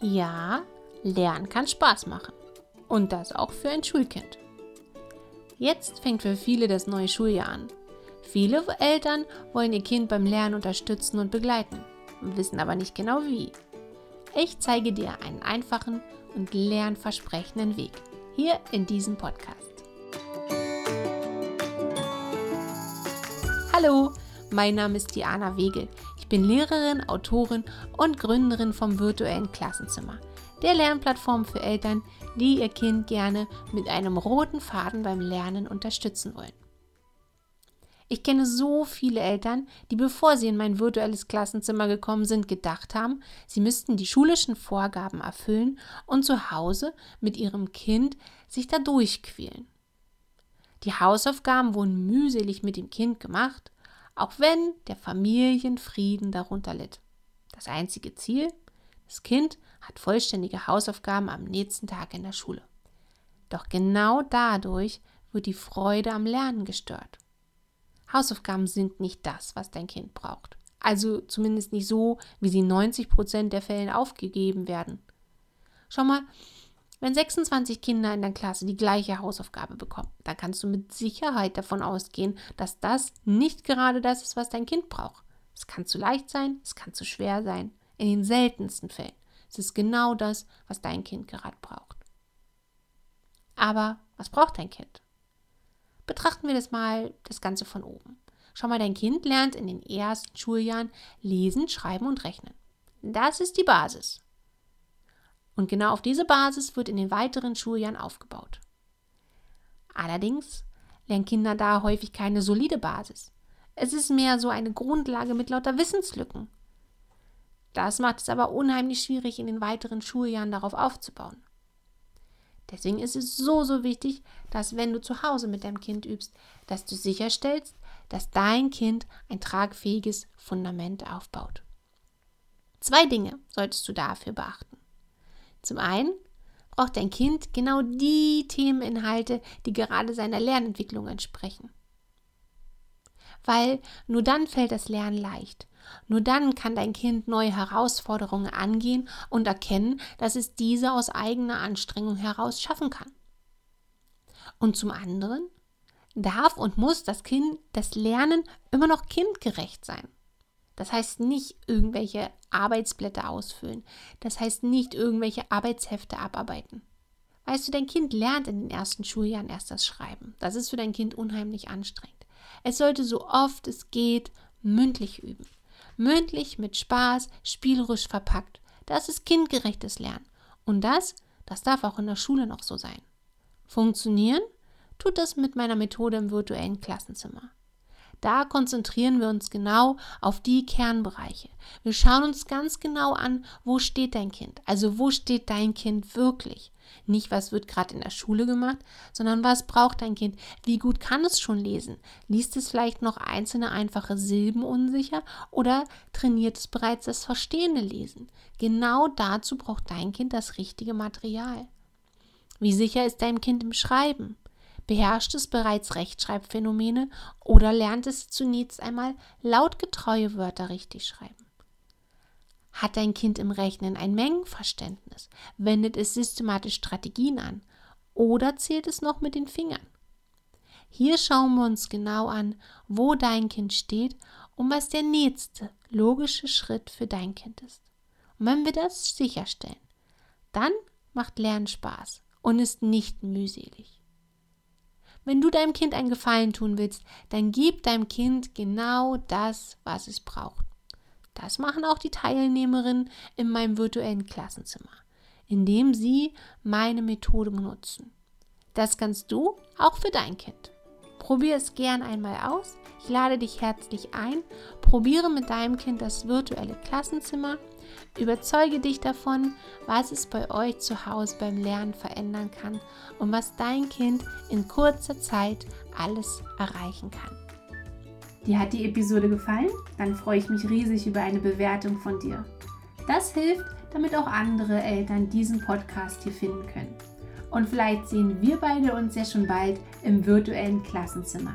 Ja, Lernen kann Spaß machen. Und das auch für ein Schulkind. Jetzt fängt für viele das neue Schuljahr an. Viele Eltern wollen ihr Kind beim Lernen unterstützen und begleiten, wissen aber nicht genau wie. Ich zeige dir einen einfachen und lernversprechenden Weg hier in diesem Podcast. Hallo, mein Name ist Diana Wegel. Ich bin Lehrerin, Autorin und Gründerin vom virtuellen Klassenzimmer, der Lernplattform für Eltern, die ihr Kind gerne mit einem roten Faden beim Lernen unterstützen wollen. Ich kenne so viele Eltern, die bevor sie in mein virtuelles Klassenzimmer gekommen sind, gedacht haben, sie müssten die schulischen Vorgaben erfüllen und zu Hause mit ihrem Kind sich da durchquälen. Die Hausaufgaben wurden mühselig mit dem Kind gemacht auch wenn der Familienfrieden darunter litt. Das einzige Ziel, das Kind hat vollständige Hausaufgaben am nächsten Tag in der Schule. Doch genau dadurch wird die Freude am Lernen gestört. Hausaufgaben sind nicht das, was dein Kind braucht. Also zumindest nicht so, wie sie in 90 Prozent der Fällen aufgegeben werden. Schau mal, wenn 26 Kinder in der Klasse die gleiche Hausaufgabe bekommen, dann kannst du mit Sicherheit davon ausgehen, dass das nicht gerade das ist, was dein Kind braucht. Es kann zu leicht sein, es kann zu schwer sein. In den seltensten Fällen ist es genau das, was dein Kind gerade braucht. Aber was braucht dein Kind? Betrachten wir das mal das Ganze von oben. Schau mal, dein Kind lernt in den ersten Schuljahren lesen, schreiben und rechnen. Das ist die Basis. Und genau auf diese Basis wird in den weiteren Schuljahren aufgebaut. Allerdings lernen Kinder da häufig keine solide Basis. Es ist mehr so eine Grundlage mit lauter Wissenslücken. Das macht es aber unheimlich schwierig, in den weiteren Schuljahren darauf aufzubauen. Deswegen ist es so, so wichtig, dass wenn du zu Hause mit deinem Kind übst, dass du sicherstellst, dass dein Kind ein tragfähiges Fundament aufbaut. Zwei Dinge solltest du dafür beachten. Zum einen braucht dein Kind genau die Themeninhalte, die gerade seiner Lernentwicklung entsprechen. Weil nur dann fällt das Lernen leicht. Nur dann kann dein Kind neue Herausforderungen angehen und erkennen, dass es diese aus eigener Anstrengung heraus schaffen kann. Und zum anderen darf und muss das Kind das Lernen immer noch kindgerecht sein. Das heißt nicht irgendwelche Arbeitsblätter ausfüllen. Das heißt nicht irgendwelche Arbeitshefte abarbeiten. Weißt du, dein Kind lernt in den ersten Schuljahren erst das Schreiben. Das ist für dein Kind unheimlich anstrengend. Es sollte so oft es geht mündlich üben. Mündlich mit Spaß, spielerisch verpackt. Das ist kindgerechtes Lernen. Und das, das darf auch in der Schule noch so sein. Funktionieren tut das mit meiner Methode im virtuellen Klassenzimmer. Da konzentrieren wir uns genau auf die Kernbereiche. Wir schauen uns ganz genau an, wo steht dein Kind? Also wo steht dein Kind wirklich? Nicht, was wird gerade in der Schule gemacht, sondern was braucht dein Kind? Wie gut kann es schon lesen? Liest es vielleicht noch einzelne einfache Silben unsicher oder trainiert es bereits das verstehende Lesen? Genau dazu braucht dein Kind das richtige Material. Wie sicher ist dein Kind im Schreiben? Beherrscht es bereits Rechtschreibphänomene oder lernt es zunächst einmal lautgetreue Wörter richtig schreiben? Hat dein Kind im Rechnen ein Mengenverständnis? Wendet es systematisch Strategien an? Oder zählt es noch mit den Fingern? Hier schauen wir uns genau an, wo dein Kind steht und was der nächste logische Schritt für dein Kind ist. Und wenn wir das sicherstellen, dann macht Lernen Spaß und ist nicht mühselig. Wenn du deinem Kind einen Gefallen tun willst, dann gib deinem Kind genau das, was es braucht. Das machen auch die Teilnehmerinnen in meinem virtuellen Klassenzimmer, indem sie meine Methode benutzen. Das kannst du auch für dein Kind. Probier es gern einmal aus. Ich lade dich herzlich ein. Probiere mit deinem Kind das virtuelle Klassenzimmer Überzeuge dich davon, was es bei euch zu Hause beim Lernen verändern kann und was dein Kind in kurzer Zeit alles erreichen kann. Dir hat die Episode gefallen? Dann freue ich mich riesig über eine Bewertung von dir. Das hilft, damit auch andere Eltern diesen Podcast hier finden können. Und vielleicht sehen wir beide uns ja schon bald im virtuellen Klassenzimmer.